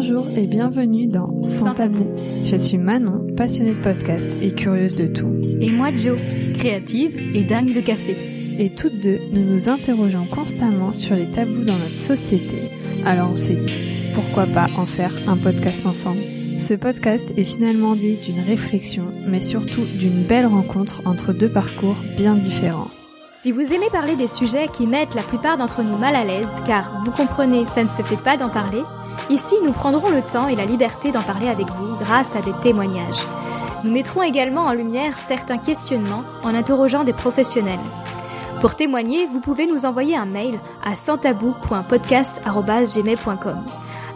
Bonjour et bienvenue dans Sans tabou. Je suis Manon, passionnée de podcast et curieuse de tout. Et moi Jo, créative et dingue de café. Et toutes deux, nous nous interrogeons constamment sur les tabous dans notre société. Alors on s'est dit, pourquoi pas en faire un podcast ensemble? Ce podcast est finalement dit d'une réflexion, mais surtout d'une belle rencontre entre deux parcours bien différents. Si vous aimez parler des sujets qui mettent la plupart d'entre nous mal à l'aise, car vous comprenez, ça ne se fait pas d'en parler, ici nous prendrons le temps et la liberté d'en parler avec vous grâce à des témoignages. Nous mettrons également en lumière certains questionnements en interrogeant des professionnels. Pour témoigner, vous pouvez nous envoyer un mail à santabou.podcast.gmail.com.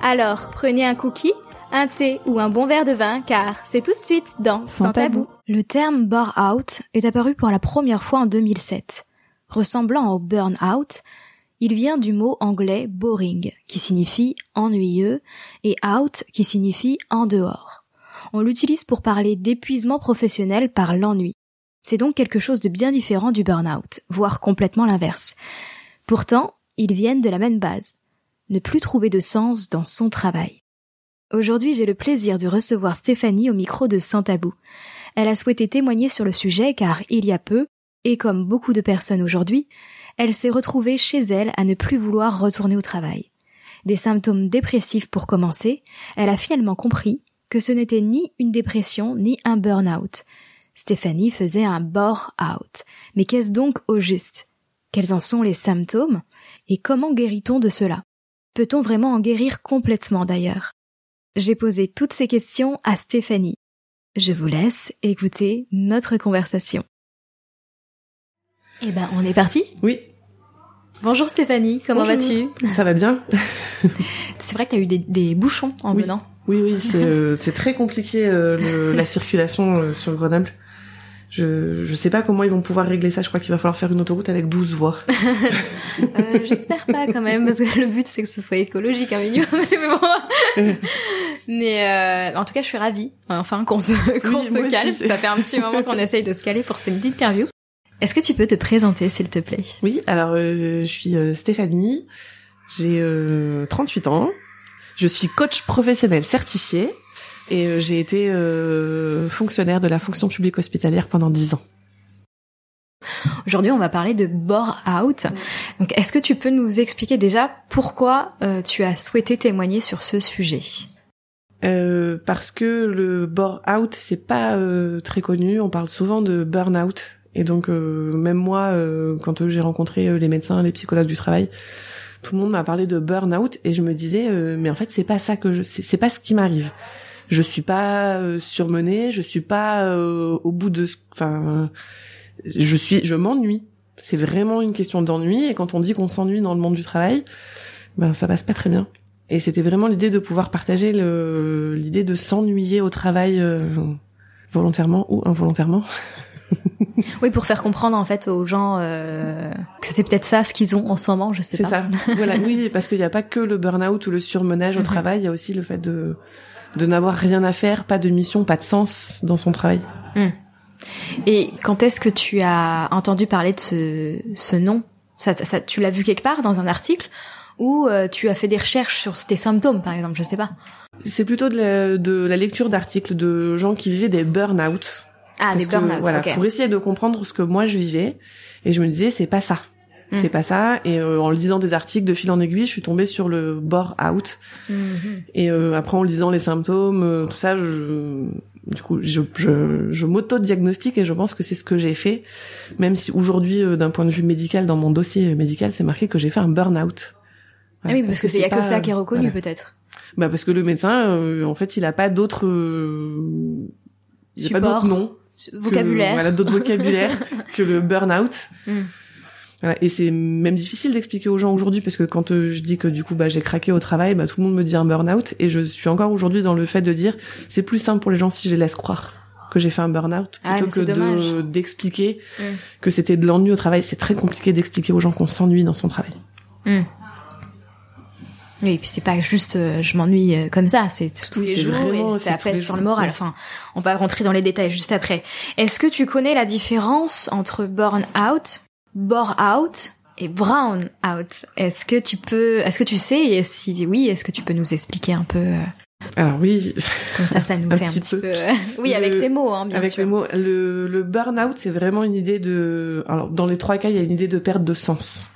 Alors, prenez un cookie, un thé ou un bon verre de vin, car c'est tout de suite dans Sans, tabou. Le terme bore-out est apparu pour la première fois en 2007. Ressemblant au burn-out, il vient du mot anglais boring, qui signifie ennuyeux, et out, qui signifie en dehors. On l'utilise pour parler d'épuisement professionnel par l'ennui. C'est donc quelque chose de bien différent du burn-out, voire complètement l'inverse. Pourtant, ils viennent de la même base. Ne plus trouver de sens dans son travail. Aujourd'hui, j'ai le plaisir de recevoir Stéphanie au micro de Saint Tabou. Elle a souhaité témoigner sur le sujet car il y a peu, et comme beaucoup de personnes aujourd'hui, elle s'est retrouvée chez elle à ne plus vouloir retourner au travail. Des symptômes dépressifs pour commencer, elle a finalement compris que ce n'était ni une dépression ni un burn-out. Stéphanie faisait un bore-out. Mais qu'est-ce donc au juste? Quels en sont les symptômes? Et comment guérit-on de cela? Peut-on vraiment en guérir complètement d'ailleurs? J'ai posé toutes ces questions à Stéphanie. Je vous laisse écouter notre conversation. Eh ben, on est parti Oui. Bonjour Stéphanie, comment vas-tu? Ça va bien. c'est vrai que tu as eu des, bouchons en oui. venant. Oui, oui, c'est euh, très compliqué euh, la circulation euh, sur Grenoble. Je je sais pas comment ils vont pouvoir régler ça. Je crois qu'il va falloir faire une autoroute avec 12 voies. euh, J'espère pas quand même, parce que le but c'est que ce soit écologique un minimum. Mais, bon. Mais euh, en tout cas, je suis ravie, enfin qu'on se qu'on Oui, se aussi. Ça fait un petit moment qu'on essaye de se caler pour cette interview. Est-ce que tu peux te présenter, s'il te plaît? Oui, alors euh, je suis euh, Stéphanie, j'ai euh, 38 ans, je suis coach professionnel certifié et euh, j'ai été euh, fonctionnaire de la fonction publique hospitalière pendant 10 ans. Aujourd'hui, on va parler de bore-out. Donc, est-ce que tu peux nous expliquer déjà pourquoi euh, tu as souhaité témoigner sur ce sujet? Euh, parce que le bore-out, c'est pas euh, très connu. On parle souvent de burn-out. Et donc, euh, même moi, euh, quand euh, j'ai rencontré les médecins, les psychologues du travail, tout le monde m'a parlé de burn-out et je me disais, mais en fait, c'est pas ça que je, c'est pas ce qui m'arrive. Je suis pas euh, surmenée, je suis pas euh, au bout de, enfin, je suis, je m'ennuie. C'est vraiment une question d'ennui. Et quand on dit qu'on s'ennuie dans le monde du travail, ben ça passe pas très bien. Et c'était vraiment l'idée de pouvoir partager l'idée de s'ennuyer au travail volontairement ou involontairement. Oui, pour faire comprendre en fait aux gens euh, que c'est peut-être ça ce qu'ils ont en ce moment, je sais C'est pas. ça. voilà, oui, parce qu'il n'y a pas que le burn-out ou le surmenage au Mhm. travail, il y a aussi le fait de de n'avoir rien à faire, pas de mission, pas de sens dans son travail. Et quand est-ce que tu as entendu parler de ce, ce nom? Ça, ça- ça- Tu l'as vu quelque part dans un article? Ou euh, tu as fait des recherches sur tes symptômes, par exemple, je sais pas? C'est plutôt de la, de la lecture d'articles de gens qui vivaient des burn-out. Ah, des que, burn-out, voilà, pour essayer de comprendre ce que moi je vivais. Et je me disais, c'est pas ça. C'est pas ça. Et euh, en lisant des articles de fil en aiguille, je suis tombée sur le bore-out. Mhm. Et euh, après, en lisant les symptômes, euh, tout ça, je, du coup, je, je, je m'auto-diagnostique et je pense que c'est ce que j'ai fait. Même si aujourd'hui, euh, d'un point de vue médical, dans mon dossier médical, c'est marqué que j'ai fait un burn-out. Ah oui, parce que c'est y a que pas- ça qui est reconnu voilà. peut-être. Bah parce que le médecin, euh, en fait, il a pas d'autres, euh, il a pas Support. d'autres que- Vocabulaire. voilà, d'autres vocabulaires que le burn-out. Mm. Voilà, et c'est même difficile d'expliquer aux gens aujourd'hui parce que quand euh, je dis que du coup bah j'ai craqué au travail, bah tout le monde me dit un burn-out et je suis encore aujourd'hui dans le fait de dire c'est plus simple pour les gens si je les laisse croire que j'ai fait un burn-out Ah, plutôt que de d'expliquer Mm. que c'était de l'ennui au travail. C'est très compliqué d'expliquer aux gens qu'on s'ennuie dans son travail. Hmm. Oui, et puis c'est pas juste euh, je m'ennuie euh, comme ça, c'est tous les c'est jours vraiment- et c'est ça pèse sur le moral. ouais. Enfin, on va rentrer dans les détails juste après. Est-ce que tu connais la différence entre burn out, bore out et brown out? Est-ce que tu peux, est-ce que tu sais, et si oui, est-ce que tu peux nous expliquer un peu euh, Alors oui. Comme ça, ça nous fait un petit peu. oui, avec tes mots, hein, bien avec sûr. Avec mots. Le, le burn-out, c'est vraiment une idée de. Alors, dans les trois cas, il y a une idée de perte de sens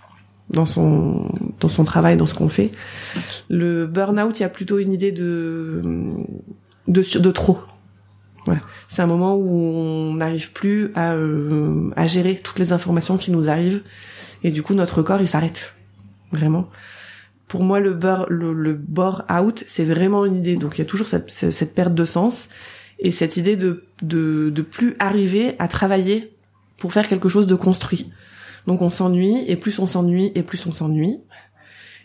dans son dans son travail, dans ce qu'on fait. Le burn-out, il y a plutôt une idée de de de trop. Voilà. C'est un moment où on n'arrive plus à euh, à gérer toutes les informations qui nous arrivent et du coup notre corps il s'arrête vraiment. Pour moi, le bore le, le bore out, c'est vraiment une idée. Donc il y a toujours cette, cette perte de sens et cette idée de de de plus arriver à travailler pour faire quelque chose de construit. Donc on s'ennuie et plus on s'ennuie et plus on s'ennuie.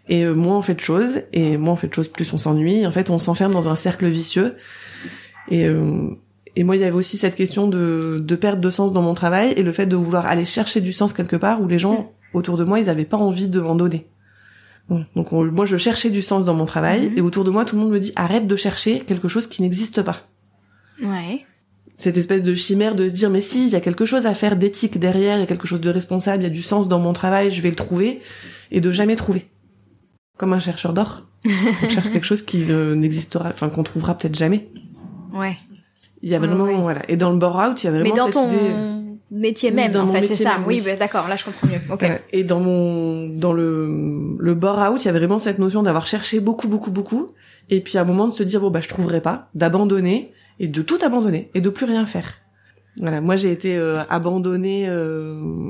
Et euh, moins on fait de choses et moins on fait de choses plus on s'ennuie. En fait, on s'enferme dans un cercle vicieux. Et euh, et moi, il y avait aussi cette question de de perte de sens dans mon travail et le fait de vouloir aller chercher du sens quelque part où les gens autour de moi, ils avaient pas envie de m'en donner. Donc on, moi, je cherchais du sens dans mon travail Mhm. et autour de moi, tout le monde me dit arrête de chercher quelque chose qui n'existe pas Ouais. Cette espèce de chimère de se dire mais si il y a quelque chose à faire d'éthique derrière, il y a quelque chose de responsable, il y a du sens dans mon travail, je vais le trouver et de jamais trouver. Comme un chercheur d'or, on cherche quelque chose qui n'existera, enfin qu'on trouvera peut-être jamais. Ouais. Il y a vraiment Ouais, voilà et dans le bore out, il y a vraiment Mais dans cette ton idée. métier même, en fait, c'est ça. même, oui, oui. bah, d'accord, là je comprends mieux. Ok. Et dans mon dans le le bore out, il y a vraiment cette notion d'avoir cherché beaucoup beaucoup beaucoup et puis à un moment de se dire bon bah je trouverai pas, d'abandonner et de tout abandonner et de plus rien faire. Voilà, moi j'ai été euh, abandonnée euh,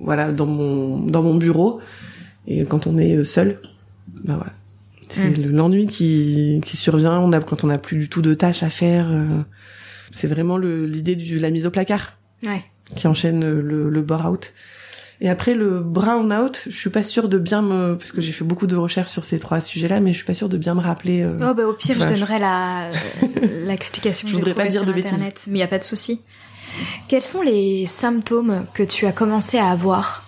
voilà dans mon dans mon bureau et quand on est euh, seul, bah voilà. C'est Mm. le- l'ennui qui qui survient, on a quand on n'a plus du tout de tâches à faire euh, c'est vraiment l'idée de la mise au placard Ouais. qui enchaîne le, le bore out. Et après le brown out, je suis pas sûre de bien me parce que j'ai fait beaucoup de recherches sur ces trois sujets-là, mais je suis pas sûre de bien me rappeler. euh, Oh bah au pire, je donnerai la euh, l'explication. Je voudrais pas dire sur de bêtises. Internet, mais il y a pas de souci. Quels sont les symptômes que tu as commencé à avoir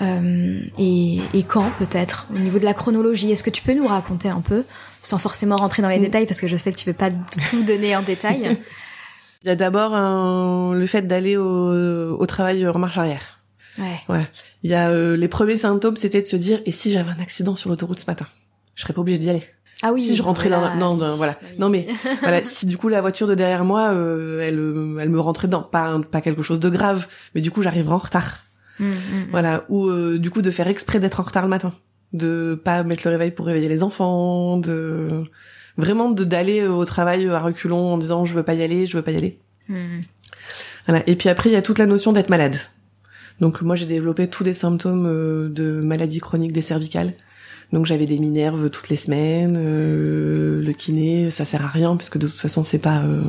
euh, et, et quand peut-être au niveau de la chronologie? Est-ce que tu peux nous raconter un peu, sans forcément rentrer dans les Mm. détails parce que je sais que tu veux pas tout donner en détail? Il y a d'abord le fait d'aller au, au travail en marche arrière. Ouais. Voilà. Il y a euh, les premiers symptômes, c'était de se dire et si j'avais un accident sur l'autoroute ce matin, je serais pas obligée d'y aller. Ah oui. si je rentrais dans, non, non, voilà. oui. Non mais voilà, si du coup la voiture de derrière moi, euh, elle, euh, elle me rentrait dedans, pas un- pas quelque chose de grave, mais du coup j'arriverais en retard. Mm, mm, mm. Voilà, ou euh, du coup de faire exprès d'être en retard le matin, de pas mettre le réveil pour réveiller les enfants, de vraiment de d'aller euh, au travail à reculons en disant je veux pas y aller, je veux pas y aller. Voilà. Et puis après il y a toute la notion d'être malade. Donc moi j'ai développé tous les symptômes euh, de maladie chronique des cervicales. Donc j'avais des minerves toutes les semaines, euh, le kiné, ça sert à rien puisque de toute façon c'est pas euh,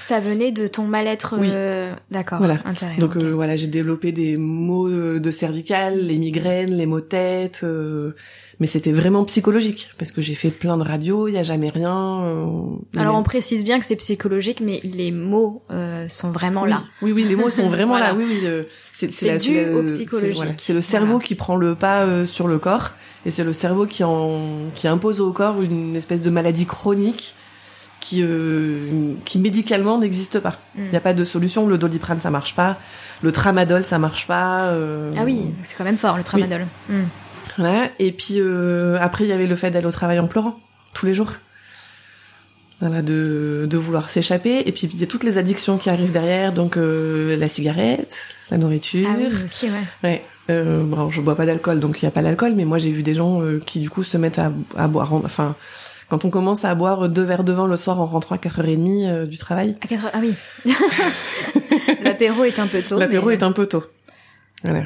Ça venait de ton mal-être. Oui. euh, D'accord. Voilà. Intérieur. Donc euh, voilà, j'ai développé des maux euh, de cervicales, les migraines, les maux de tête, euh, mais c'était vraiment psychologique parce que j'ai fait plein de radios, il y a jamais rien. euh, Alors on précise bien que c'est psychologique, mais les mots euh, sont vraiment oui, là. Oui, oui, les mots sont vraiment Voilà. là. Oui, oui. euh, c'est dû la- au c'est- voilà. Le cerveau Voilà. qui prend le pas euh, sur le corps et c'est le cerveau qui en qui impose au corps une espèce de maladie chronique qui euh, qui médicalement n'existe pas. Mm. Il n'y a pas de solution. Le doliprane ça marche pas, le tramadol ça marche pas. euh, Ah oui, c'est quand même fort le tramadol. Mm. Voilà. Et puis euh, après, il y avait le fait d'aller au travail en pleurant tous les jours. Voilà, de, de vouloir s'échapper. Et puis il y a toutes les addictions qui arrivent derrière, donc euh, la cigarette, la nourriture. Ah oui, aussi, ouais. Ouais. Euh, bon, je bois pas d'alcool, donc il y a pas d'alcool, mais moi j'ai vu des gens euh, qui du coup se mettent à, à boire. en- Enfin, quand on commence à boire deux verres de vin le soir en rentrant à 4h30 euh, du travail, À 4 heures- Ah oui. L'apéro est un peu tôt. L'apéro mais- est un peu tôt. Voilà.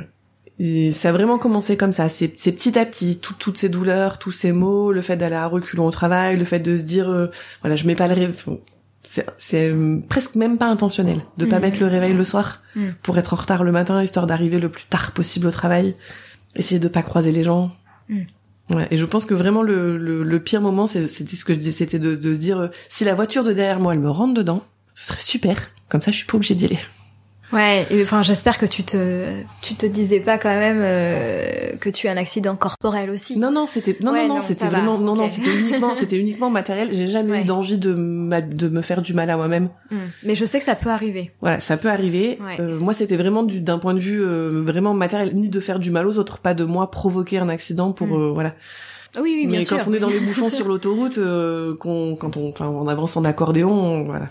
Et ça a vraiment commencé comme ça. C'est petit à petit, tout- toutes ces douleurs, tous ces maux, le fait d'aller à reculons au travail, le fait de se dire, euh, voilà, je mets pas le réveil. C'est euh, presque même pas intentionnel de pas Mhm. mettre le réveil le soir Mhm. pour être en retard le matin, histoire d'arriver le plus tard possible au travail. Essayer de pas croiser les gens. Ouais, et je pense que vraiment le, le, le pire moment, c'était ce que je disais, c'était de, de se dire, euh, si la voiture de derrière moi, elle me rentre dedans, ce serait super. Comme ça, je suis pas obligée d'y aller. Ouais, enfin j'espère que tu te tu te disais pas quand même euh, que tu as un accident corporel aussi. Non non, c'était non Ouais, non non, non, c'était ça va, vraiment non non, ok. c'était uniquement c'était uniquement matériel. J'ai jamais Ouais. eu d'envie de de me faire du mal à moi-même. Hmm. Mais je sais que ça peut arriver. Voilà, ça peut arriver. Ouais. Euh, moi, c'était vraiment du d'un point de vue euh, vraiment matériel, ni de faire du mal aux autres, pas de moi provoquer un accident pour Mm. euh, voilà. Oui, oui, bien Mais sûr. quand on est dans les bouchons sur l'autoroute, euh, qu'on quand on enfin on avance en accordéon, on- voilà.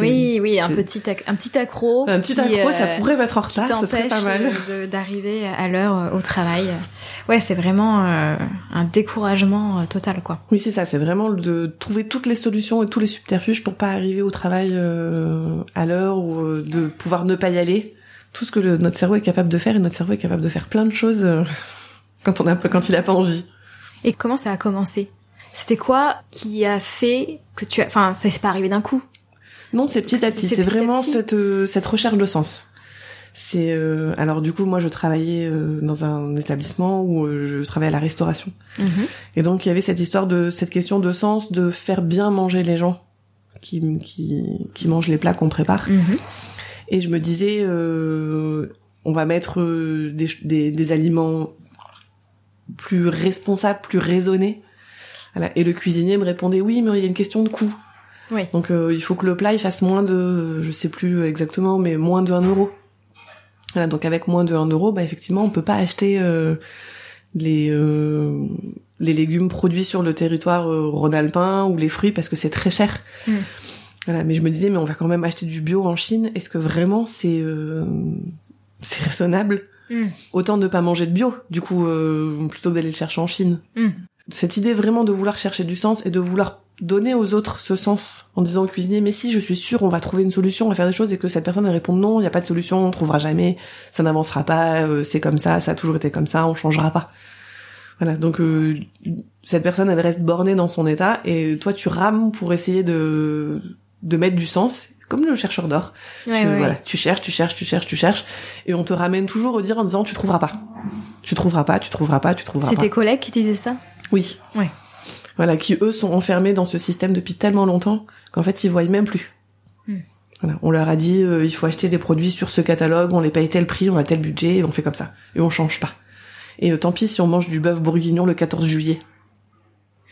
Oui, oui, un petit un petit accro. un petit qui, accro, ça euh, pourrait mettre en retard, ce serait pas mal. euh, d'arriver à l'heure euh, au travail. Ouais, c'est vraiment euh, un découragement total, quoi. Oui, c'est ça, c'est vraiment de trouver toutes les solutions et tous les subterfuges pour pas arriver au travail euh, à l'heure ou de pouvoir ne pas y aller. Tout ce que le- notre cerveau est capable de faire et notre cerveau est capable de faire plein de choses euh, quand on a pas- quand il a pas envie. Et comment ça a commencé? C'était quoi qui a fait que tu as... Enfin, ça s'est pas arrivé d'un coup? Non, c'est petit à C'est- petit. c'est vraiment petit. cette euh, cette recherche de sens. C'est euh, alors du coup moi je travaillais euh, dans un établissement où euh, je travaillais à la restauration et donc il y avait cette histoire de cette question de sens de faire bien manger les gens qui qui qui mangent les plats qu'on prépare Mhm. et je me disais euh, on va mettre euh, des, des des aliments plus responsables plus raisonnés voilà. et le cuisinier me répondait oui mais il y a une question de coût Oui. donc euh, il faut que le plat il fasse moins de, je sais plus exactement, mais moins de 1 euro. Voilà, donc avec moins de 1 euro, bah effectivement on peut pas acheter euh, les euh, les légumes produits sur le territoire euh, rhône-alpin ou les fruits parce que c'est très cher. Mm. Voilà, mais je me disais mais on va quand même acheter du bio en Chine. Est-ce que vraiment c'est euh, c'est raisonnable Mm. Autant ne pas manger de bio, du coup, euh, plutôt que d'aller le chercher en Chine? Mm. cette idée vraiment de vouloir chercher du sens et de vouloir donner aux autres ce sens en disant au cuisinier mais si je suis sûr on va trouver une solution on va faire des choses et que cette personne elle répond non il n'y a pas de solution on trouvera jamais ça n'avancera pas euh, c'est comme ça ça a toujours été comme ça on changera pas voilà donc euh, cette personne elle reste bornée dans son état et toi tu rames pour essayer de de mettre du sens comme le chercheur d'or Ouais, tu, ouais, voilà, tu cherches, tu cherches, tu cherches, tu cherches, et on te ramène toujours au dire en disant tu trouveras pas, tu trouveras pas, tu trouveras pas, tu trouveras C'est pas. tes collègues qui disaient ça? Oui. Ouais. Voilà, qui eux sont enfermés dans ce système depuis tellement longtemps qu'en fait ils voient même plus. Hmm. Voilà, on leur a dit euh, il faut acheter des produits sur ce catalogue, on les paye tel prix, on a tel budget, et on fait comme ça, et on change pas. Et euh, tant pis si on mange du bœuf bourguignon le 14 juillet.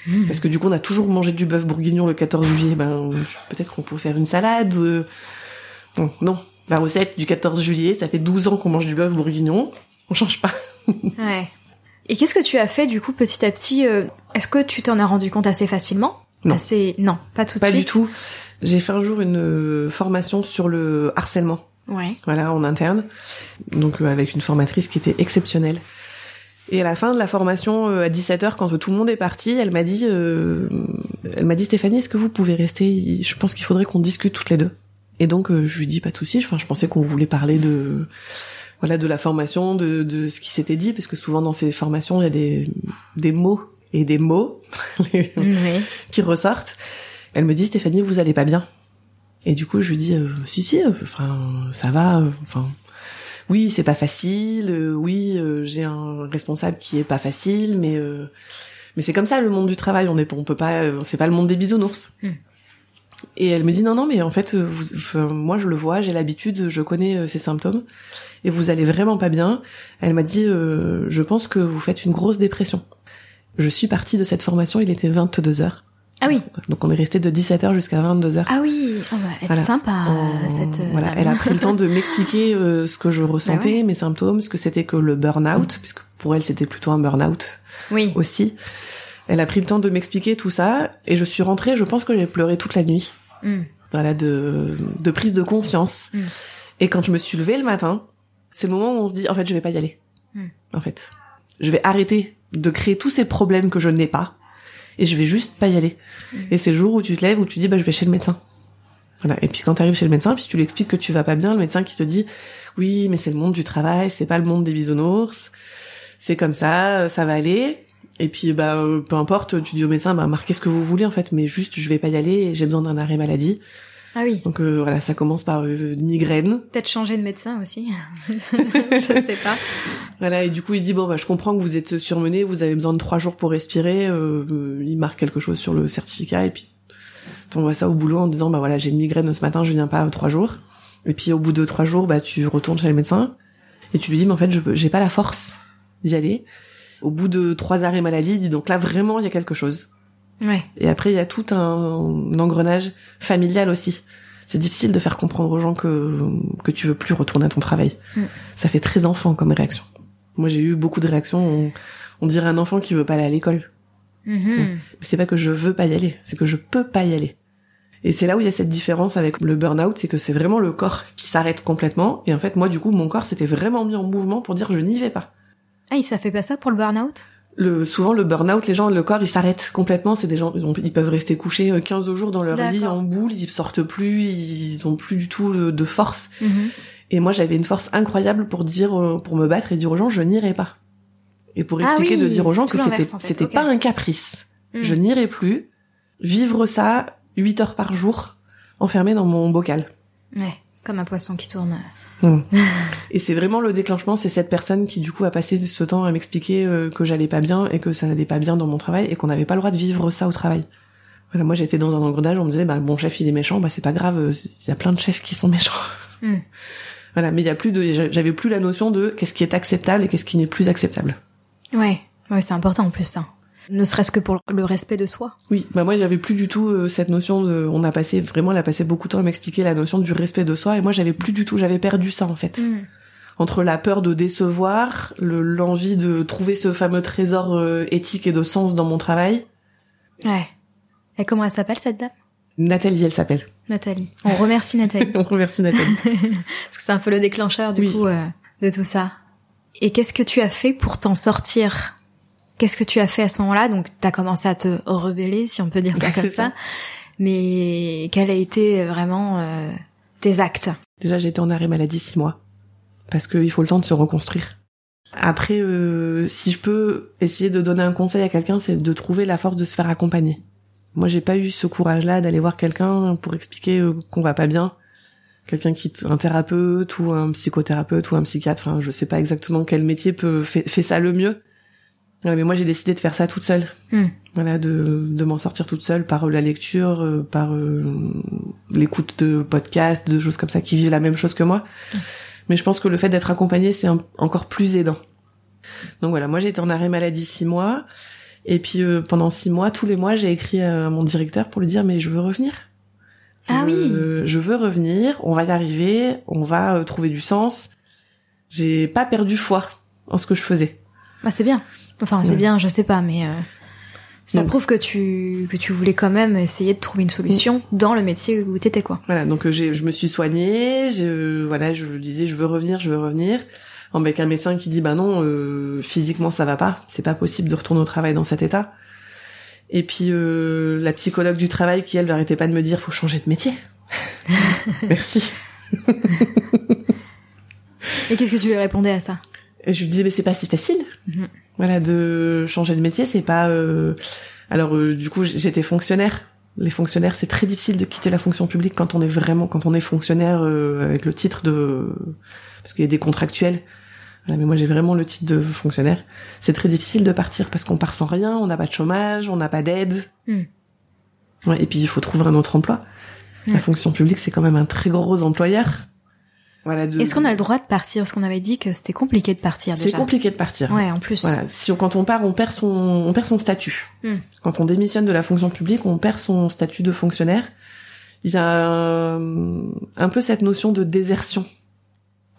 Hmm. Parce que du coup, on a toujours mangé du bœuf bourguignon le 14 juillet. Ben, peut-être qu'on pourrait faire une salade. euh. Non, non. La recette du 14 juillet, ça fait 12 ans qu'on mange du bœuf bourguignon. On change pas. Ouais. Et qu'est-ce que tu as fait du coup petit à petit euh, Est-ce que tu t'en as rendu compte assez facilement? Non. Assez... Non, pas tout de Pas suite. du tout. J'ai fait un jour une euh, formation sur le harcèlement. Ouais. voilà, en interne, donc euh, avec une formatrice qui était exceptionnelle. Et à la fin de la formation, euh, à 17h, quand tout le monde est parti, elle m'a dit, euh, elle m'a dit Stéphanie, est-ce que vous pouvez rester? Je pense qu'il faudrait qu'on discute toutes les deux. Et donc euh, je lui dis pas de souci. Enfin, je pensais qu'on voulait parler de, voilà, de la formation, de, de ce qui s'était dit, parce que souvent dans ces formations, il y a des, des mots et des mots Oui. qui ressortent. Elle me dit Stéphanie, vous allez pas bien. Et du coup, je lui dis euh, si si, euh, enfin ça va, euh, enfin oui, c'est pas facile, euh, oui, euh, j'ai un responsable qui est pas facile, mais euh, mais c'est comme ça le monde du travail, on est on peut pas euh, c'est pas le monde des bisounours. Hmm. Et elle me dit non non mais en fait vous, enfin, moi je le vois, j'ai l'habitude, je connais euh, ces symptômes et vous allez vraiment pas bien. Elle m'a dit euh, je pense que vous faites une grosse dépression. Je suis partie de cette formation, il était 22 heures. Ah oui. Donc on est resté de 17h jusqu'à 22h. Ah oui. Oh, bah, elle Voilà. est sympa cette. euh, voilà, dame. elle a pris le temps de m'expliquer euh, ce que je ressentais, ouais. mes symptômes, ce que c'était que le burn-out, puisque pour elle c'était plutôt un burn-out Oui. aussi. Elle a pris le temps de m'expliquer tout ça, et je suis rentrée, je pense que j'ai pleuré toute la nuit, Mm. voilà, de, de prise de conscience. Mm. Et quand je me suis levée le matin, c'est le moment où on se dit, en fait, je vais pas y aller. Mm. En fait, je vais arrêter de créer tous ces problèmes que je n'ai pas, et je vais juste pas y aller. Et c'est le jour où tu te lèves, où tu dis, bah, je vais chez le médecin. Voilà. Et puis quand tu arrives chez le médecin, puis tu lui expliques que tu vas pas bien, le médecin qui te dit, oui, mais c'est le monde du travail, c'est pas le monde des bisounours, c'est comme ça, ça va aller. Et puis bah euh, peu importe, tu dis au médecin, bah marquez ce que vous voulez en fait, mais juste je vais pas y aller, et j'ai besoin d'un arrêt maladie. Ah oui. Donc euh, voilà, ça commence par euh, une migraine. Peut-être changer de médecin aussi. je sais pas. Voilà, et du coup il dit bon bah je comprends que vous êtes surmené, vous avez besoin de trois jours pour respirer. euh, il marque quelque chose sur le certificat et puis t'envoies ça au boulot en disant bah voilà j'ai une migraine ce matin, je viens pas trois jours. Et puis au bout de trois jours, bah tu retournes chez le médecin et tu lui dis mais en fait je j'ai pas la force d'y aller. Au bout de trois arrêts maladie, dit donc là vraiment il y a quelque chose. Ouais. Et après il y a tout un, engrenage familial aussi. C'est difficile de faire comprendre aux gens que que tu veux plus retourner à ton travail. Mm. Ça fait très enfant comme réaction. Moi j'ai eu beaucoup de réactions. On, on dirait un enfant qui veut pas aller à l'école. Mhm. C'est pas que je veux pas y aller, c'est que je peux pas y aller. Et c'est là où il y a cette différence avec le burn-out, c'est que c'est vraiment le corps qui s'arrête complètement. Et en fait, moi, du coup, mon corps s'était vraiment mis en mouvement pour dire je n'y vais pas. Ah, ça fait pas ça pour le burn-out? Le, souvent, le burn-out, les gens, le corps, il s'arrête complètement. C'est des gens, ils, ont- ils peuvent rester couchés euh, 15 jours dans leur lit en boule, ils sortent plus, ils ont plus du tout euh, de force. Mhm. Et moi, j'avais une force incroyable pour dire, euh, pour me battre et dire aux gens, je n'irai pas. Et pour Ah expliquer oui, de dire aux gens que c'était, l'inverse, en fait, c'était pas un caprice. Mhm. Je n'irai plus vivre ça 8 heures par jour, enfermé dans mon bocal. Ouais, comme un poisson qui tourne. Et c'est vraiment le déclenchement, c'est cette personne qui du coup a passé ce temps à m'expliquer euh, que j'allais pas bien et que ça n'allait pas bien dans mon travail et qu'on n'avait pas le droit de vivre ça au travail. Voilà, moi j'étais dans un engrenage, on me disait bah mon chef il est méchant, bah c'est pas grave, euh, il y a plein de chefs qui sont méchants. Hmm. Voilà, mais il y a plus de j'avais plus la notion de qu'est-ce qui est acceptable et qu'est-ce qui n'est plus acceptable. Ouais, ouais, c'est important en plus ça. Ne serait-ce que pour le respect de soi. Oui, bah moi j'avais plus du tout euh, cette notion de on a passé vraiment elle a passé beaucoup de temps à m'expliquer la notion du respect de soi et moi j'avais plus du tout, j'avais perdu ça en fait. Hmm. entre la peur de décevoir, le- l'envie de trouver ce fameux trésor euh, éthique et de sens dans mon travail. Ouais. Et comment elle s'appelle cette dame? Nathalie, elle s'appelle. Nathalie. On remercie Nathalie. On remercie Nathalie. Parce que c'est un peu le déclencheur du Oui. coup euh, de tout ça. Et qu'est-ce que tu as fait pour t'en sortir? Qu'est-ce que tu as fait à ce moment-là? Donc t'as commencé à te rebeller, si on peut dire ça comme ça. ça. Mais quels a été vraiment euh, tes actes? Déjà, j'étais en arrêt maladie six mois. Parce qu'il faut le temps de se reconstruire. Après, euh, si je peux essayer de donner un conseil à quelqu'un, c'est de trouver la force de se faire accompagner. Moi, j'ai pas eu ce courage-là d'aller voir quelqu'un pour expliquer euh, qu'on va pas bien. Quelqu'un qui, un thérapeute ou un psychothérapeute ou un psychiatre. Enfin, je sais pas exactement quel métier peut fait, fait ça le mieux. Voilà, mais moi, j'ai décidé de faire ça toute seule. Hmm. Voilà, de, de m'en sortir toute seule par la lecture, euh, par euh, l'écoute de podcasts, de choses comme ça qui vivent la même chose que moi. Mais je pense que le fait d'être accompagnée, c'est encore plus aidant. Donc voilà, moi j'ai été en arrêt maladie six mois. Et puis euh, pendant six mois, tous les mois, j'ai écrit à mon directeur pour lui dire mais je veux revenir. Ah oui. Je veux revenir, on va y arriver, on va euh, trouver du sens. J'ai pas perdu foi en ce que je faisais. Bah c'est bien. Enfin c'est Ouais. bien, je sais pas, mais euh, ça Donc- prouve que tu que tu voulais quand même essayer de trouver une solution dans le métier où t'étais quoi. Voilà, donc euh, j'ai, je me suis soignée, je, voilà, je disais je veux revenir, je veux revenir. Avec un médecin qui dit bah non, euh, physiquement ça va pas, c'est pas possible de retourner au travail dans cet état. Et puis euh, la psychologue du travail qui elle n'arrêtait pas de me dire faut changer de métier. Merci. Et qu'est-ce que tu lui répondais à ça? Et je lui disais mais c'est pas si facile. Mhm. Voilà de changer de métier, c'est pas. euh, Alors euh, du coup j'étais fonctionnaire. Les fonctionnaires c'est très difficile de quitter la fonction publique quand on est vraiment quand on est fonctionnaire euh, avec le titre de parce qu'il y a des contractuels. Voilà, mais moi j'ai vraiment le titre de fonctionnaire. C'est très difficile de partir parce qu'on part sans rien, on n'a pas de chômage, on n'a pas d'aide. Hmm. Ouais, et puis il faut trouver un autre emploi. La fonction publique c'est quand même un très gros employeur. Voilà. de- Est-ce qu'on a le droit de partir? Parce qu'on avait dit que c'était compliqué de partir C'est compliqué de partir. Ouais, en plus. Voilà, si on- quand on part, on perd son, on perd son statut. Hmm. Quand on démissionne de la fonction publique, on perd son statut de fonctionnaire. Il y a un, un peu cette notion de désertion,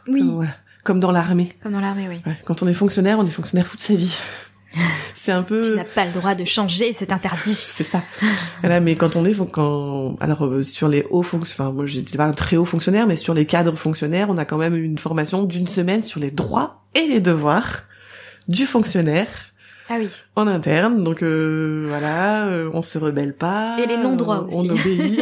Oui, Voilà. comme dans l'armée. comme dans l'armée, oui. Ouais, Quand on est fonctionnaire, on est fonctionnaire toute sa vie. C'est un Tu peu, n'as pas le droit de changer, c'est interdit. c'est ça. Voilà, mais quand on est, quand, alors euh, sur les hauts fonctionnaires, enfin moi j'étais pas un très haut fonctionnaire, mais sur les cadres fonctionnaires, on a quand même une formation d'une semaine sur les droits et les devoirs du fonctionnaire Ah oui. en interne, donc euh, voilà, euh, on se rebelle pas. Et les non-droits aussi. On obéit.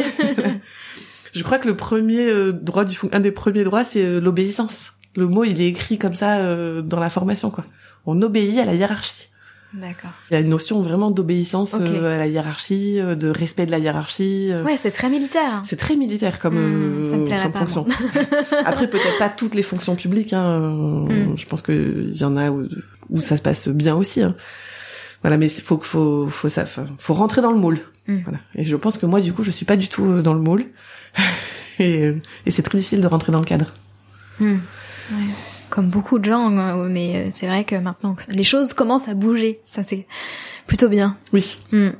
Je crois que le premier euh, droit du fon- un des premiers droits c'est euh, l'obéissance. Le mot il est écrit comme ça euh, dans la formation quoi. On obéit à la hiérarchie. D'accord. Il y a une notion vraiment d'obéissance euh, à la hiérarchie, euh, de respect de la hiérarchie. euh. Ouais, c'est très militaire. C'est très militaire comme, Hmm, ça me plairait comme pas, fonction. Après peut-être pas toutes les fonctions publiques. Hein. Hmm. Je pense que il y en a où, où ça se passe bien aussi. Hein. Voilà, mais il faut faut faut ça, faut rentrer dans le moule. Hmm. Voilà. Et je pense que moi du coup je suis pas du tout dans le moule. et, et c'est très difficile de rentrer dans le cadre. Hmm. Ouais. Comme beaucoup de gens, euh, mais euh, c'est vrai que maintenant les choses commencent à bouger. Ça c'est plutôt bien. Oui. Hmm.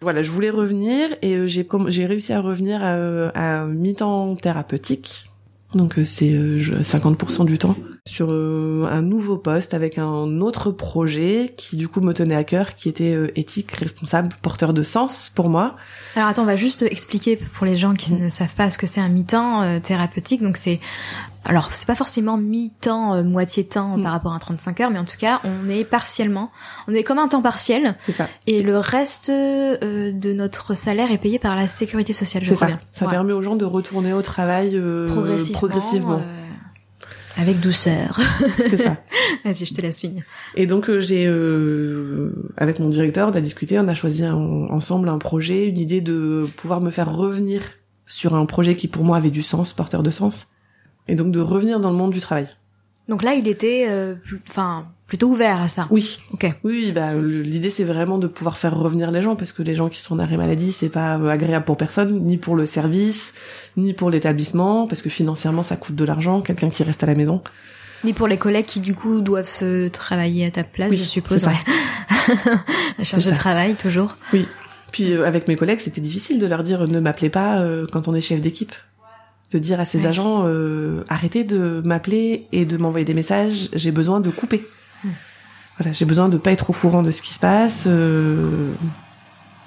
Voilà, je voulais revenir et euh, j'ai réussi à revenir à, à mi-temps thérapeutique. Donc euh, c'est euh, je- 50% du temps sur euh, un nouveau poste avec un autre projet qui du coup me tenait à cœur, qui était euh, éthique, responsable, porteur de sens pour moi. Alors attends, on va juste expliquer pour les gens qui Mm. ne savent pas ce que c'est un mi-temps euh, thérapeutique. Donc c'est alors c'est pas forcément mi-temps, euh, moitié temps Mm. par rapport à 35 heures, mais en tout cas on est partiellement, on est comme un temps partiel C'est ça. et le reste euh, de notre salaire est payé par la sécurité sociale. Je C'est crois ça. bien. Ça Ouais. permet aux gens de retourner au travail euh, progressivement, progressivement. Avec douceur. C'est ça. Vas-y, je te laisse finir. Et donc euh, j'ai, euh, avec mon directeur, on a discuté, on a choisi un- ensemble un projet, une idée de pouvoir me faire revenir sur un projet qui pour moi avait du sens, porteur de sens, et donc de revenir dans le monde du travail. Donc là, il était, euh, plus- enfin, plutôt ouvert à ça. Oui. Ok. Oui, oui, bah l'idée c'est vraiment de pouvoir faire revenir les gens parce que les gens qui sont en arrêt maladie c'est pas euh, agréable pour personne, ni pour le service, ni pour l'établissement parce que financièrement ça coûte de l'argent. Quelqu'un qui reste à la maison. Ni pour les collègues qui du coup doivent euh, travailler à ta place, Oui, je suppose. Ouais. la charge de ça. travail toujours. Puis euh, avec mes collègues, c'était difficile de leur dire ne m'appelez pas euh, quand on est chef d'équipe. De dire à ses agents euh, arrêtez de m'appeler et de m'envoyer des messages, j'ai besoin de couper. Hmm. Voilà, j'ai besoin de pas être au courant de ce qui se passe. euh.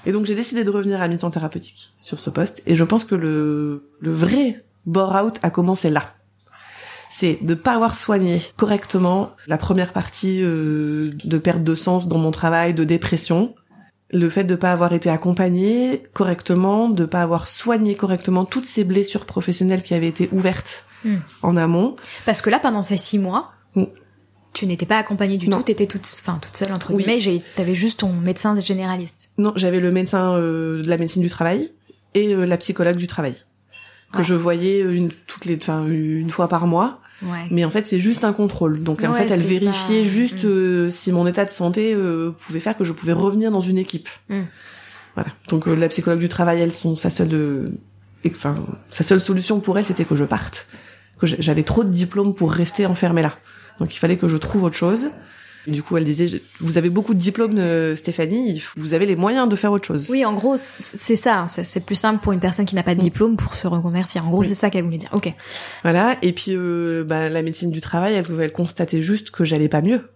Et donc j'ai décidé de revenir à mi-temps thérapeutique sur ce poste et je pense que le le vrai bore out a commencé là. C'est de pas avoir soigné correctement la première partie euh, de perte de sens dans mon travail, de dépression le fait de pas avoir été accompagné correctement, de pas avoir soigné correctement toutes ces blessures professionnelles qui avaient été ouvertes Hmm. en amont. Parce que là, pendant ces six mois, tu n'étais pas accompagnée du Non. tout, t'étais toute, enfin, toute seule entre Oui. guillemets. T'avais juste ton médecin généraliste. Non, j'avais le médecin euh, de la médecine du travail et euh, la psychologue du travail que Ouais. je voyais une toutes les enfin une fois par mois, Ouais. mais en fait c'est juste un contrôle. Donc en fait elle vérifiait pas- juste Mm. euh, si mon état de santé euh, pouvait faire que je pouvais revenir dans une équipe. Mm. Voilà. Donc euh, la psychologue du travail, elle son sa seule enfin sa seule solution pour elle c'était que je parte. Que j'avais trop de diplômes pour rester enfermée là. Donc il fallait que je trouve autre chose. Du coup, elle disait vous avez beaucoup de diplômes euh, Stéphanie, vous avez les moyens de faire autre chose. Oui, en gros, c'est ça. hein, C'est plus simple pour une personne qui n'a pas de Mm. diplôme pour se reconvertir. En gros, Oui. c'est ça qu'elle voulait dire. Ok. Voilà. Et puis euh, bah, la médecine du travail, elle, elle constatait juste que j'allais pas mieux.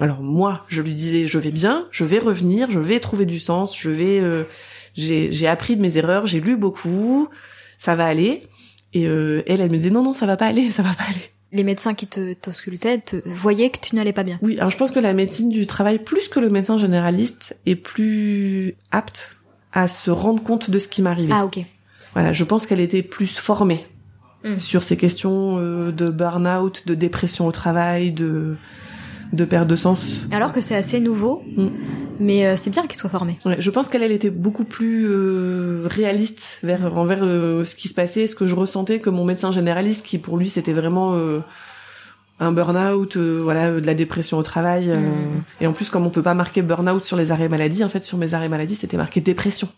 Alors moi, je lui disais je vais bien, je vais revenir, je vais trouver du sens, je vais euh, j'ai j'ai appris de mes erreurs, j'ai lu beaucoup, ça va aller. Et euh, elle, elle me disait non non ça va pas aller, ça va pas aller. Les médecins qui te t'auscultaient te voyaient que tu n'allais pas bien. Oui, alors je pense que la médecine du travail, plus que le médecin généraliste, est plus apte à se rendre compte de ce qui m'arrivait. Ah, ok. Voilà, je pense qu'elle était plus formée Mm. sur ces questions euh, de burn-out, de dépression au travail, de de perte de sens. Alors que c'est assez nouveau, Mm. mais euh, c'est bien qu'il soit formé. Ouais, je pense qu'elle elle était beaucoup plus euh, réaliste vers envers euh, ce qui se passait, ce que je ressentais que mon médecin généraliste qui pour lui c'était vraiment euh, un burn-out, euh, voilà, euh, de la dépression au travail. Mm. Et en plus, comme on peut pas marquer burn-out sur les arrêts maladie, en fait, sur mes arrêts maladie, c'était marqué dépression.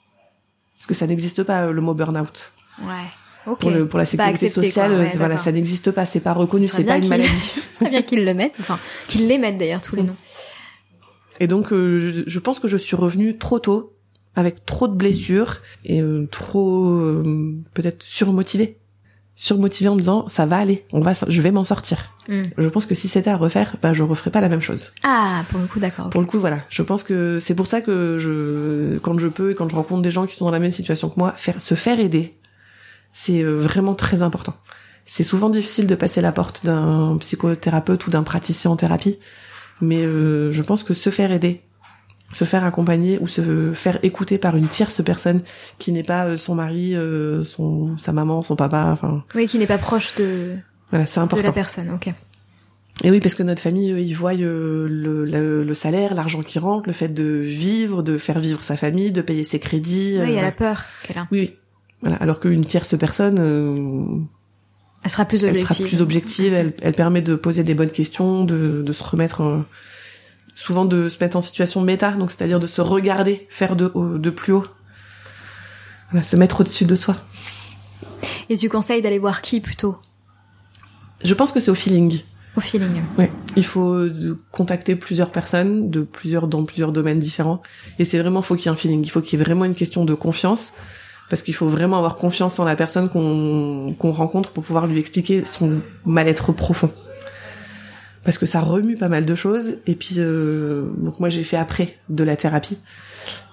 Parce que ça n'existe pas, le mot burn-out. Ouais. Pour, le, pour la sécurité accepté, sociale, quoi. Ouais, voilà, ça n'existe pas, c'est pas reconnu, c'est pas une maladie. C'est très bien qu'ils le mettent, enfin qu'ils les mettent d'ailleurs tous les Mm. noms. Et donc, euh, je, je pense que je suis revenue trop tôt, avec trop de blessures, et euh, trop, euh, peut-être surmotivée. Surmotivée en me disant, ça va aller, on va, je vais m'en sortir. Mm. Je pense que si c'était à refaire, bah, je referais pas la même chose. Ah, pour le coup, d'accord. Pour le coup, voilà. Je pense que c'est pour ça que je, quand je peux et quand je rencontre des gens qui sont dans la même situation que moi, faire, se faire aider, c'est euh, vraiment très important. C'est souvent difficile de passer la porte d'un psychothérapeute ou d'un praticien en thérapie, mais euh, je pense que se faire aider, se faire accompagner ou se faire écouter par une tierce personne qui n'est pas euh, son mari, euh, son sa maman, son papa, enfin Oui, qui n'est pas proche de, voilà, c'est de important. la personne. Ok. Et oui, parce que notre famille, ils voient euh, le, le, le salaire, l'argent qui rentre, le fait de vivre, de faire vivre sa famille, de payer ses crédits. Oui, il y a la peur qu'elle a. Oui, oui. Voilà. Alors qu'une tierce personne, euh, Elle sera plus elle objective. sera plus objective, elle, elle permet de poser des bonnes questions, de, de se remettre, euh, souvent de se mettre en situation méta, donc c'est-à-dire de se regarder, faire de, haut- de plus haut. Voilà, se mettre au-dessus de soi. Et tu conseilles d'aller voir qui plutôt? Je pense que c'est au feeling. Au feeling. Ouais, il faut euh, contacter plusieurs personnes de plusieurs dans plusieurs domaines différents et c'est vraiment faut qu'il y ait un feeling, il faut qu'il y ait vraiment une question de confiance parce qu'il faut vraiment avoir confiance en la personne qu'on rencontre pour pouvoir lui expliquer son mal-être profond. Parce que ça remue pas mal de choses et puis euh, donc moi j'ai fait après de la thérapie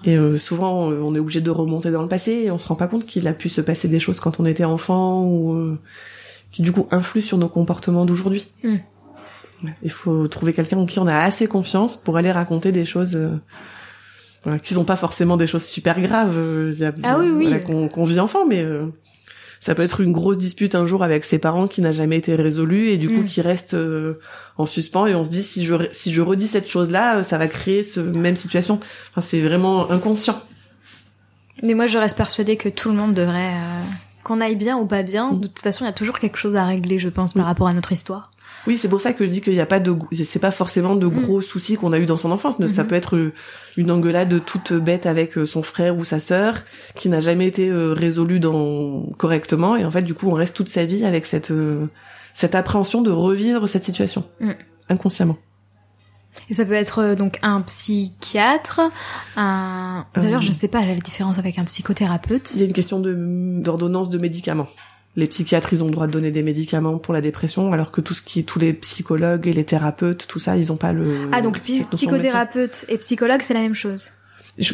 et euh, souvent on est obligé de remonter dans le passé et on se rend pas compte qu'il a pu se passer des choses quand on était enfant ou euh, qui du coup influent sur nos comportements d'aujourd'hui. Mm. Il faut trouver quelqu'un en qui on a assez confiance pour aller raconter des choses euh, voilà, qui sont pas forcément des choses super graves euh, y a- Ah oui, oui. voilà, qu'on vit enfant, mais euh, ça peut être une grosse dispute un jour avec ses parents qui n'a jamais été résolue et du coup Mm. qui reste euh, en suspens et on se dit si je si je redis cette chose là ça va créer ce même situation enfin c'est vraiment inconscient Mais moi, je reste persuadée que tout le monde devrait, euh, qu'on aille bien ou pas bien, de toute façon, il y a toujours quelque chose à régler, je pense, par rapport à notre histoire. Oui, c'est pour ça que je dis qu'il n'y a pas de, c'est pas forcément de gros soucis qu'on a eu dans son enfance. Ça Mhm. peut être euh, une engueulade toute bête avec euh, son frère ou sa sœur qui n'a jamais été euh, résolue dans correctement et en fait du coup on reste toute sa vie avec cette cette appréhension de revivre cette situation Mhm. inconsciemment. Et ça peut être donc un psychiatre, un... D'ailleurs, je sais pas la différence avec un psychothérapeute. Il y a une question de d'ordonnance de médicaments. Les psychiatres, ils ont le droit de donner des médicaments pour la dépression, alors que tout ce qui est tous les psychologues et les thérapeutes, tout ça, ils ont pas le. Ah, donc psychothérapeute et psychologue, c'est la même chose.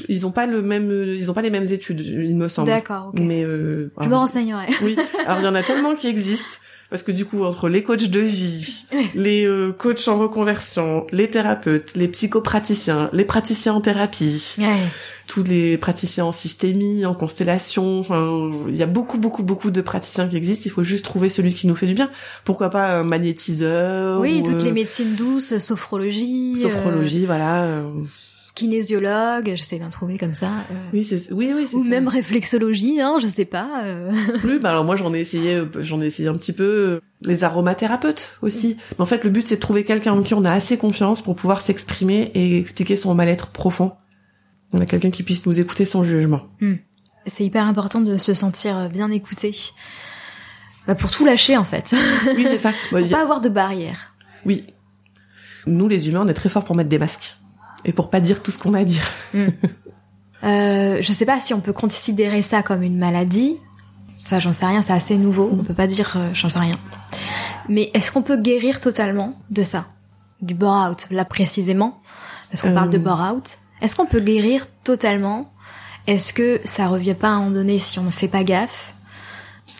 Ils ont pas le même, ils ont pas les mêmes études, il me semble. D'accord. Mais euh, Je me renseignerai. Oui. Alors il y en a tellement qui existent parce que du coup entre les coachs de vie, les euh, coachs en reconversion, les thérapeutes, les psychopraticiens, les praticiens en thérapie, Ouais. tous les praticiens en systémie, en constellation, enfin, il y a beaucoup beaucoup beaucoup de praticiens qui existent. Il faut juste trouver celui qui nous fait du bien. Pourquoi pas un magnétiseur Oui, ou, toutes euh, les médecines douces, sophrologie, euh, sophrologie, voilà. Kinésiologue, j'essaie d'en trouver comme ça. euh. Oui, c'est oui oui Ou ça. même réflexologie, hein, je sais pas. euh. plus. Bah alors moi j'en ai essayé, j'en ai essayé un petit peu euh, les aromathérapeutes aussi. Mais en fait le but c'est de trouver quelqu'un en qui on a assez confiance pour pouvoir s'exprimer et expliquer son mal-être profond. On a quelqu'un qui puisse nous écouter sans jugement. C'est hyper important de se sentir bien écouté. Bah, pour tout lâcher, en fait. Oui c'est ça. Bah, pour a- pas avoir de barrière. Oui. Nous les humains on est très forts pour mettre des masques et pour pas dire tout ce qu'on a à dire. Euh, je sais pas si on peut considérer ça comme une maladie. Ça, j'en sais rien, c'est assez nouveau. On peut pas dire, euh, j'en sais rien. Mais est-ce qu'on peut guérir totalement de ça? Du bore-out, là précisément Parce qu'on Euh. parle de bore-out. Est-ce qu'on peut guérir totalement? Est-ce que ça revient pas à un moment donné si on ne fait pas gaffe?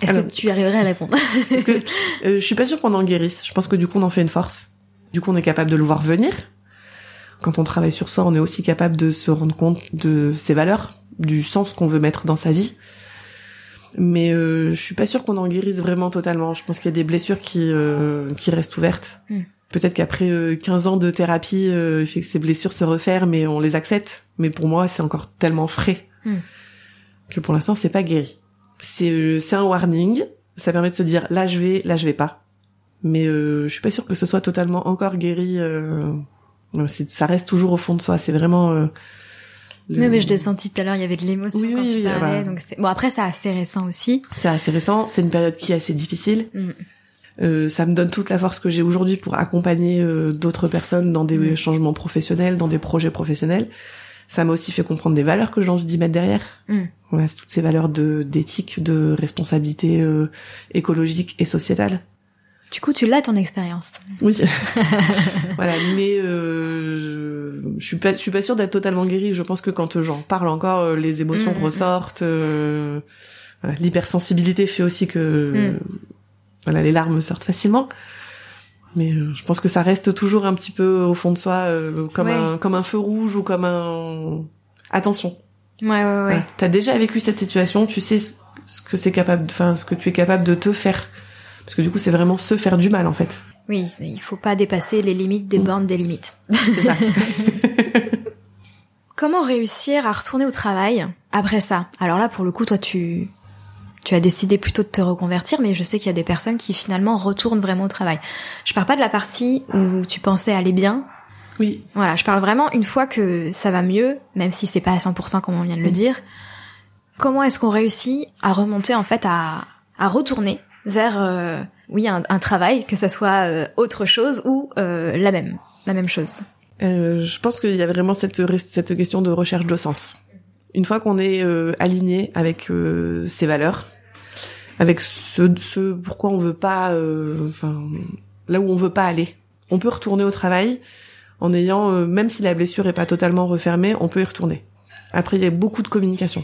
Est-ce Alors- que tu arriverais à répondre? Parce que euh, je suis pas sûre qu'on en guérisse. Je pense que du coup on en fait une force. Du coup on est capable de le voir venir. Quand on travaille sur soi, on est aussi capable de se rendre compte de ses valeurs, du sens qu'on veut mettre dans sa vie. Mais euh, je suis pas sûre qu'on en guérisse vraiment totalement. Je pense qu'il y a des blessures qui euh, qui restent ouvertes. Mm. Peut-être qu'après euh, 15 ans de thérapie, euh, il fait que ces blessures se referment et on les accepte. Mais pour moi, c'est encore tellement frais Mm. que pour l'instant, c'est pas guéri. C'est euh, c'est un warning. Ça permet de se dire là je vais, là je vais pas. Mais euh, je suis pas sûre que ce soit totalement encore guéri. Ça reste toujours au fond de soi. C'est vraiment. euh, le- Oui, mais je l'ai senti tout à l'heure, il y avait de l'émotion Oui, quand oui, tu oui, parlais. Donc. Bon, après, c'est assez récent aussi. C'est assez récent. C'est une période qui est assez difficile. Mm. Euh, ça me donne toute la force que j'ai aujourd'hui pour accompagner euh, d'autres personnes dans des Mm. changements professionnels, dans des projets professionnels. Ça m'a aussi fait comprendre des valeurs que j'ai envie d'y mettre derrière. Mm. Voilà, c'est toutes ces valeurs de d'éthique, de responsabilité euh, écologique et sociétale. Du coup, tu l'as ton expérience. Oui. voilà, mais euh, je, je suis pas, je suis pas sûre d'être totalement guérie. Je pense que quand euh, j'en parle encore, euh, les émotions Mm, mm, ressortent. euh, voilà, L'hypersensibilité fait aussi que Mm. voilà, les larmes sortent facilement. Mais euh, je pense que ça reste toujours un petit peu au fond de soi, euh, comme Ouais. un comme un feu rouge ou comme un attention. Ouais, ouais, ouais. Voilà. T'as déjà vécu cette situation, tu sais ce que c'est capable, enfin ce que tu es capable de te faire. Parce que du coup, c'est vraiment se faire du mal en fait. Oui, il faut pas dépasser les limites des bornes des limites. C'est ça. Comment réussir à retourner au travail après ça? Alors là, pour le coup, toi, tu tu as décidé plutôt de te reconvertir, mais je sais qu'il y a des personnes qui finalement retournent vraiment au travail. Je parle pas de la partie où tu pensais aller bien. oui. Voilà, je parle vraiment une fois que ça va mieux, même si c'est pas à 100% comme on vient de le Mm. dire. Comment est-ce qu'on réussit à remonter en fait à à retourner vers euh, oui un, un, travail, que ça soit euh, autre chose ou euh, la même la même chose Je pense qu'il y a vraiment cette cette question de recherche de sens. Une fois qu'on est aligné avec ses valeurs, avec ce, ce pourquoi on veut pas, enfin là où on veut pas aller, on peut retourner au travail en ayant, même si la blessure est pas totalement refermée, on peut y retourner. Après, il y a beaucoup de communication.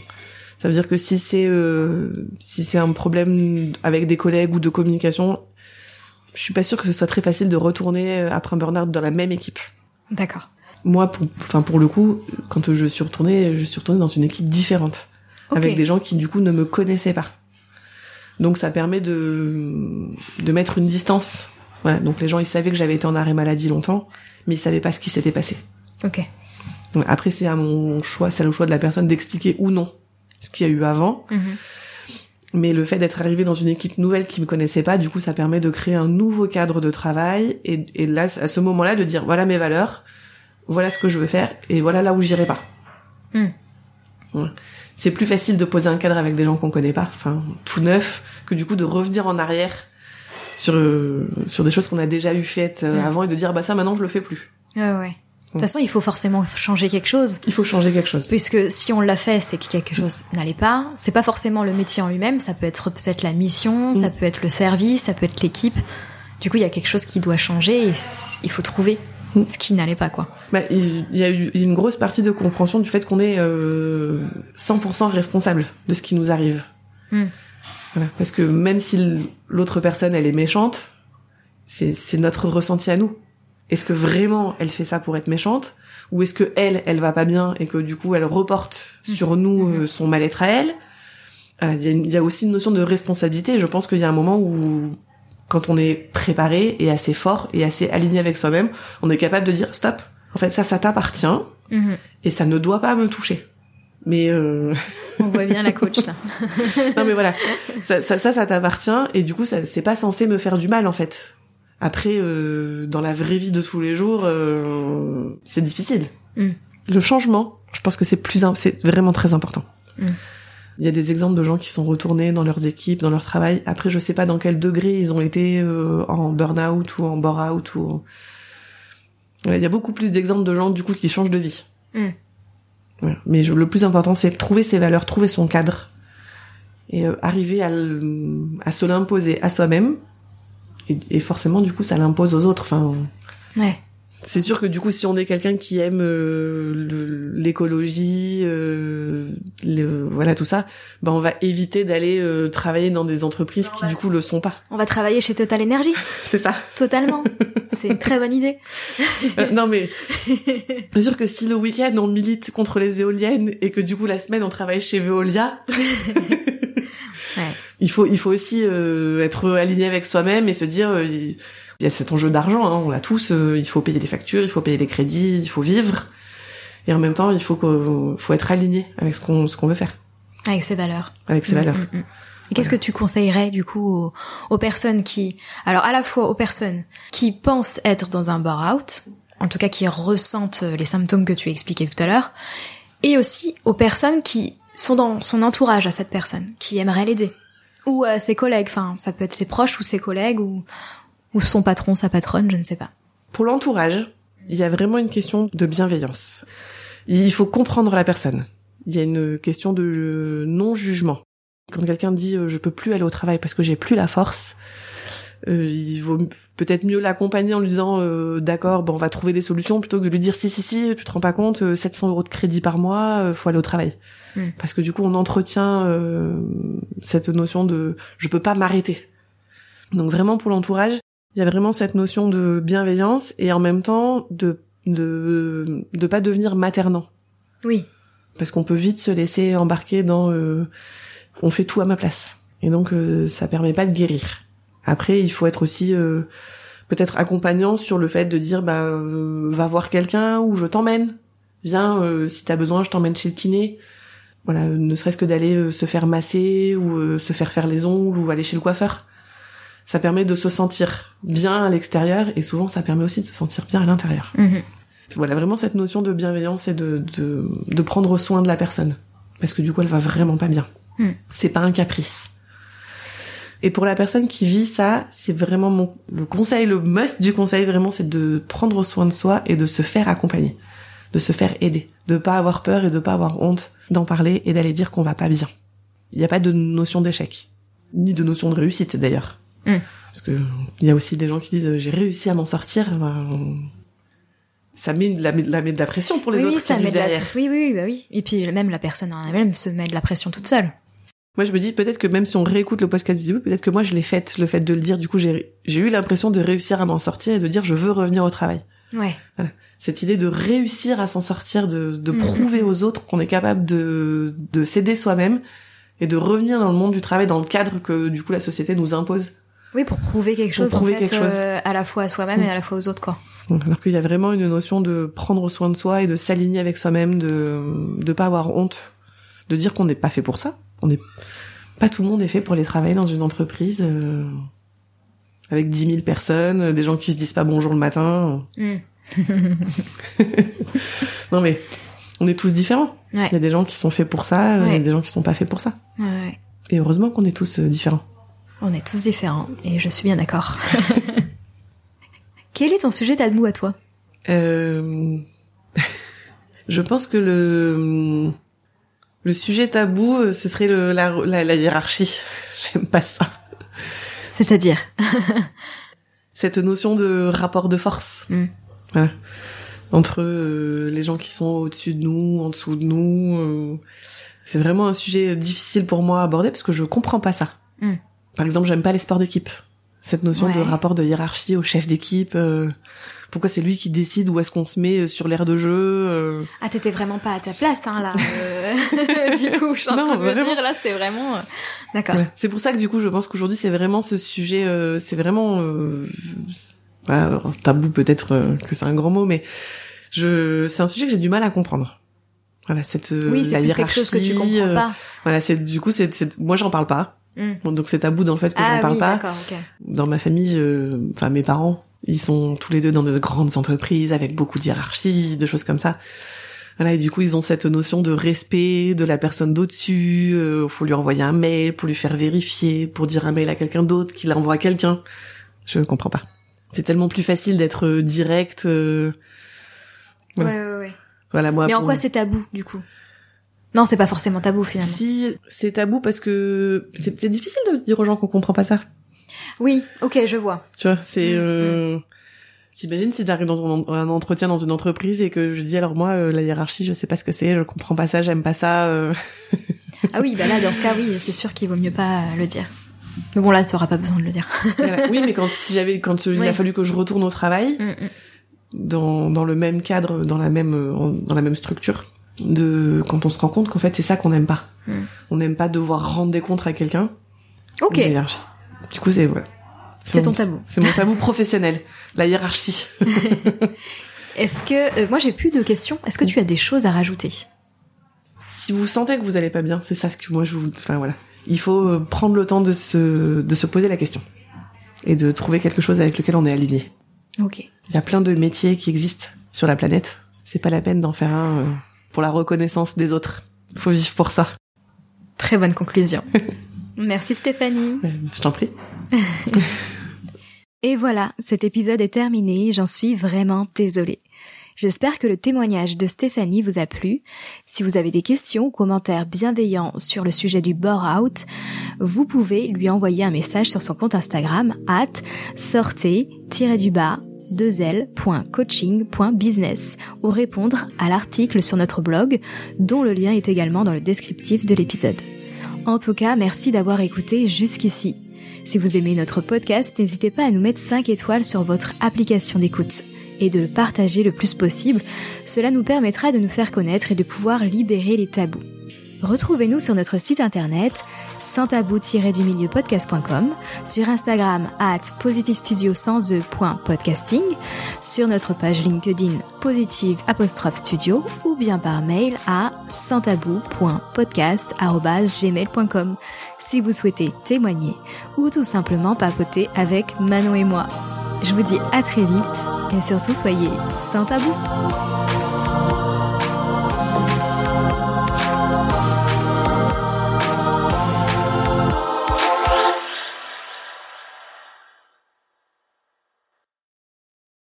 Ça veut dire que si c'est euh, si c'est un problème avec des collègues ou de communication, je suis pas sûre que ce soit très facile de retourner euh, après un burn-out dans la même équipe. D'accord. Moi, pour, enfin pour le coup, quand je suis retournée, je suis retournée dans une équipe différente, avec des gens qui du coup ne me connaissaient pas. Donc ça permet de de mettre une distance. Voilà. Donc les gens ils savaient que j'avais été en arrêt maladie longtemps, mais ils savaient pas ce qui s'était passé. Ok. après c'est à mon choix, c'est le choix de la personne d'expliquer ou non ce qu'il y a eu avant. Mhm. Mais le fait d'être arrivé dans une équipe nouvelle qui me connaissait pas, du coup, ça permet de créer un nouveau cadre de travail et, et là, à ce moment-là, de dire voilà mes valeurs, voilà ce que je veux faire et voilà là où j'irai pas. Mhm. C'est plus facile de poser un cadre avec des gens qu'on connaît pas, enfin tout neuf, que du coup de revenir en arrière sur euh, sur des choses qu'on a déjà eu faites euh, avant et de dire bah ça maintenant je le fais plus. Ouais ouais. De toute façon, il faut forcément changer quelque chose. Il faut changer quelque chose. Puisque si on l'a fait, c'est que quelque chose n'allait pas. C'est pas forcément le métier en lui-même, ça peut être peut-être la mission, ça mm. peut être le service, ça peut être l'équipe. Du coup, il y a quelque chose qui doit changer et il faut trouver mm. ce qui n'allait pas, quoi. Bah, il y a eu une grosse partie de compréhension du fait qu'on est euh, 100% responsable de ce qui nous arrive. Mm. Voilà. Parce que même si l'autre personne, elle est méchante, c'est notre ressenti à nous. Est-ce que vraiment elle fait ça pour être méchante ou est-ce que elle, elle va pas bien et que du coup elle reporte mmh. sur nous euh, son mal-être à elle? Euh, Il y, a aussi une notion de responsabilité. Je pense qu'il y a un moment où, quand on est préparé et assez fort et assez aligné avec soi-même, on est capable de dire stop. En fait, ça, ça t'appartient mmh. et ça ne doit pas me toucher. Mais euh... on voit bien la coach là. non mais voilà, ça, ça, ça, ça t'appartient et du coup, ça, c'est pas censé me faire du mal en fait. Après, euh, dans la vraie vie de tous les jours, euh, c'est difficile. Mm. Le changement, je pense que c'est plus, c'est vraiment très important. Mm. Il y a des exemples de gens qui sont retournés dans leurs équipes, dans leur travail. Après, je sais pas dans quel degré ils ont été euh, en burn-out ou en bore-out ou. Il y a beaucoup plus d'exemples de gens du coup qui changent de vie. Mm. Mais le plus important, c'est trouver ses valeurs, trouver son cadre et arriver à, à se l'imposer à soi-même et, forcément du coup ça l'impose aux autres. Enfin, ouais. C'est sûr que du coup, si on est quelqu'un qui aime euh, l'écologie, euh, voilà tout ça, ben on va éviter d'aller euh, travailler dans des entreprises qui du coup le sont pas. On va travailler chez Total Energy. C'est ça. Totalement. C'est une très bonne idée. non mais c'est sûr que si le week-end on milite contre les éoliennes et que du coup la semaine on travaille chez Veolia. Il faut, il faut aussi euh, être aligné avec soi-même et se dire, euh, il y a cet enjeu d'argent, hein, on l'a tous. Euh, il faut payer des factures, il faut payer les crédits, il faut vivre. Et en même temps, il faut faut être aligné avec ce qu'on ce qu'on veut faire. Avec ses valeurs. Avec ses valeurs. Mm, mm, mm. Et qu'est-ce que tu conseillerais du coup aux, aux, personnes qui, alors à la fois aux personnes qui pensent être dans un bore-out, en tout cas qui ressentent les symptômes que tu expliquais tout à l'heure, et aussi aux personnes qui sont dans son entourage à cette personne, qui aimeraient l'aider, ou à ses collègues. Enfin, ça peut être ses proches ou ses collègues ou ou son patron, sa patronne, je ne sais pas. Pour l'entourage, il y a vraiment une question de bienveillance. Il faut comprendre la personne. Il y a une question de non-jugement. Quand quelqu'un dit euh, je peux plus aller au travail parce que j'ai plus la force, euh, il vaut peut-être mieux l'accompagner en lui disant euh, d'accord bon on va trouver des solutions plutôt que de lui dire si si si tu te rends pas compte 700 euros de crédit par mois faut aller au travail. Hmm. parce que du coup on entretient cette notion de je peux pas m'arrêter. Donc vraiment pour l'entourage il y a vraiment cette notion de bienveillance et en même temps de de de pas devenir maternant. Oui. Parce qu'on peut vite se laisser embarquer dans on fait tout à ma place. Et donc ça permet pas de guérir après, il faut être aussi euh, peut-être accompagnant sur le fait de dire bah euh, va voir quelqu'un ou je t'emmène. Viens euh, si t'as besoin, je t'emmène chez le kiné. Voilà, ne serait-ce que d'aller se faire masser ou se faire faire les ongles ou aller chez le coiffeur. Ça permet de se sentir bien à l'extérieur et souvent ça permet aussi de se sentir bien à l'intérieur. Mhm. Voilà, vraiment cette notion de bienveillance et de, de, de prendre soin de la personne. Parce que du coup, elle va vraiment pas bien. Mhm. C'est pas un caprice. Et pour la personne qui vit ça, c'est vraiment mon le conseil, le must du conseil vraiment, c'est de prendre soin de soi et de se faire accompagner, de se faire aider, de pas avoir peur et de pas avoir honte d'en parler et d'aller dire qu'on va pas bien. Il n'y a pas de notion d'échec, ni de notion de réussite d'ailleurs. Mm. Parce que il y a aussi des gens qui disent j'ai réussi à m'en sortir. Ben, ça met de la, la, met de la pression pour les oui, autres oui, ça qui met de la... derrière. Oui, oui, bah oui. Et puis même la personne en elle-même se met de la pression toute seule. Moi, je me dis peut-être que même si on réécoute le podcast vidéo, peut-être que moi je l'ai fait, le fait de le dire. Du coup, j'ai j'ai eu l'impression de réussir à m'en sortir et de dire je veux revenir au travail. Ouais. Cette idée de réussir à s'en sortir, de, de Mhm. prouver aux autres qu'on est capable de de s'aider soi-même et de revenir dans le monde du travail dans le cadre que du coup la société nous impose. Oui, pour prouver quelque Pour chose prouver en fait, quelque chose. euh, à la fois à soi-même Mm. et à la fois aux autres, quoi. Alors qu'il y a vraiment une notion de prendre soin de soi et de s'aligner avec soi-même, de de pas avoir honte, de dire qu'on n'est pas fait pour ça. On est pas tout le monde est fait pour aller travailler dans une entreprise euh, avec 10 000 personnes, des gens qui se disent pas bonjour le matin. Mm. Non mais on est tous différents. Ouais. Il y a des gens qui sont faits pour ça, il y a des gens qui sont pas faits pour ça. Ouais. Et heureusement qu'on est tous euh, différents. On est tous différents et je suis bien d'accord. Quel est ton sujet tabou à toi? Euh... je pense que le le sujet tabou, euh, ce serait le, la, la, la hiérarchie. J'aime pas ça. C'est-à-dire Cette notion de rapport de force. Mm. Voilà. Entre euh, les gens qui sont au-dessus de nous, en dessous de nous. euh, C'est vraiment un sujet difficile pour moi à aborder parce que je comprends pas ça. Mm. Par exemple, j'aime pas les sports d'équipe. Cette notion de Ouais. rapport de hiérarchie au chef d'équipe. euh, pourquoi c'est lui qui décide où est-ce qu'on se met euh, sur l'aire de jeu euh, Ah, t'étais vraiment pas à ta place, hein, là. euh, du coup, je suis en Non, train de me dire, là, c'est vraiment... euh, D'accord. Voilà. C'est pour ça que du coup, je pense qu'aujourd'hui, c'est vraiment ce sujet, euh, c'est vraiment, euh, voilà, tabou peut-être que c'est un grand mot, mais je, c'est un sujet que j'ai du mal à comprendre. Voilà, cette Oui, c'est quelque chose que tu comprends pas. Voilà, c'est du coup, c'est, c'est- moi, j'en parle pas. Mm. Bon, donc c'est tabou dans le fait que j'en Ah parle oui, pas. Dans ma famille, je- enfin mes parents, ils sont tous les deux dans de grandes entreprises avec beaucoup de hiérarchie, de choses comme ça. Voilà, et du coup, ils ont cette notion de respect de la personne d'au-dessus. Euh, faut lui envoyer un mail pour lui faire vérifier, pour dire un mail à quelqu'un d'autre qui l'envoie à quelqu'un. Je ne comprends pas. C'est tellement plus facile d'être euh, direct. euh, Voilà. Ouais, ouais, ouais. Voilà, moi. Mais en quoi c'est tabou, du coup? Non, c'est pas forcément tabou, finalement. Si c'est tabou parce que c'est difficile de dire aux gens qu'on comprend pas ça. Oui, ok, je vois. Tu vois, c'est. Mm, Euh... T'imagines si j'arrive dans un, un entretien dans une entreprise et que je dis alors moi euh, la hiérarchie je sais pas ce que c'est, je comprends pas ça, j'aime pas ça. euh. Ah oui, bah là, dans ce cas, oui, c'est sûr qu'il vaut mieux pas le dire. Mais bon, là, t'auras pas besoin de le dire. Voilà. Oui mais quand si j'avais quand il a fallu que je retourne au travail Mm, mm. dans dans le même cadre, dans la même euh, dans la même structure, de quand on se rend compte qu'en fait c'est ça qu'on n'aime pas. Mm. On n'aime pas devoir rendre des comptes à quelqu'un. Ok, ou la hiérarchie. Du coup c'est voilà. C'est ton tabou. C'est mon tabou professionnel, la hiérarchie. est-ce que... euh, moi, j'ai plus de questions. Est-ce que tu as des choses à rajouter? Si vous sentez que vous allez pas bien, c'est ça ce que moi je vous, enfin voilà, il faut euh, prendre le temps de se de se poser la question et de trouver quelque chose avec lequel on est aligné. Ok. Il y a plein de métiers qui existent sur la planète. C'est pas la peine d'en faire un euh, pour la reconnaissance des autres. Faut vivre pour ça. Très bonne conclusion. Merci Stéphanie. Euh, Je t'en prie. Et voilà, cet épisode est terminé, j'en suis vraiment désolée. J'espère que le témoignage de Stéphanie vous a plu. Si vous avez des questions ou commentaires bienveillants sur le sujet du bore-out, vous pouvez lui envoyer un message sur son compte Instagram at sortez-du-bas coaching.business ou répondre à l'article sur notre blog dont le lien est également dans le descriptif de l'épisode. En tout cas, merci d'avoir écouté jusqu'ici. Si vous aimez notre podcast, n'hésitez pas à nous mettre 5 étoiles sur votre application d'écoute et de le partager le plus possible. Cela nous permettra de nous faire connaître et de pouvoir libérer les tabous. Retrouvez-nous sur notre site internet sans tabou-du milieu podcast.com, sur Instagram at positivestudio sans sur notre page LinkedIn positive studio ou bien par mail à sans tabou.podcast@gmail.com si vous souhaitez témoigner ou tout simplement papoter avec Manon et moi. Je vous dis à très vite et surtout soyez sans tabou.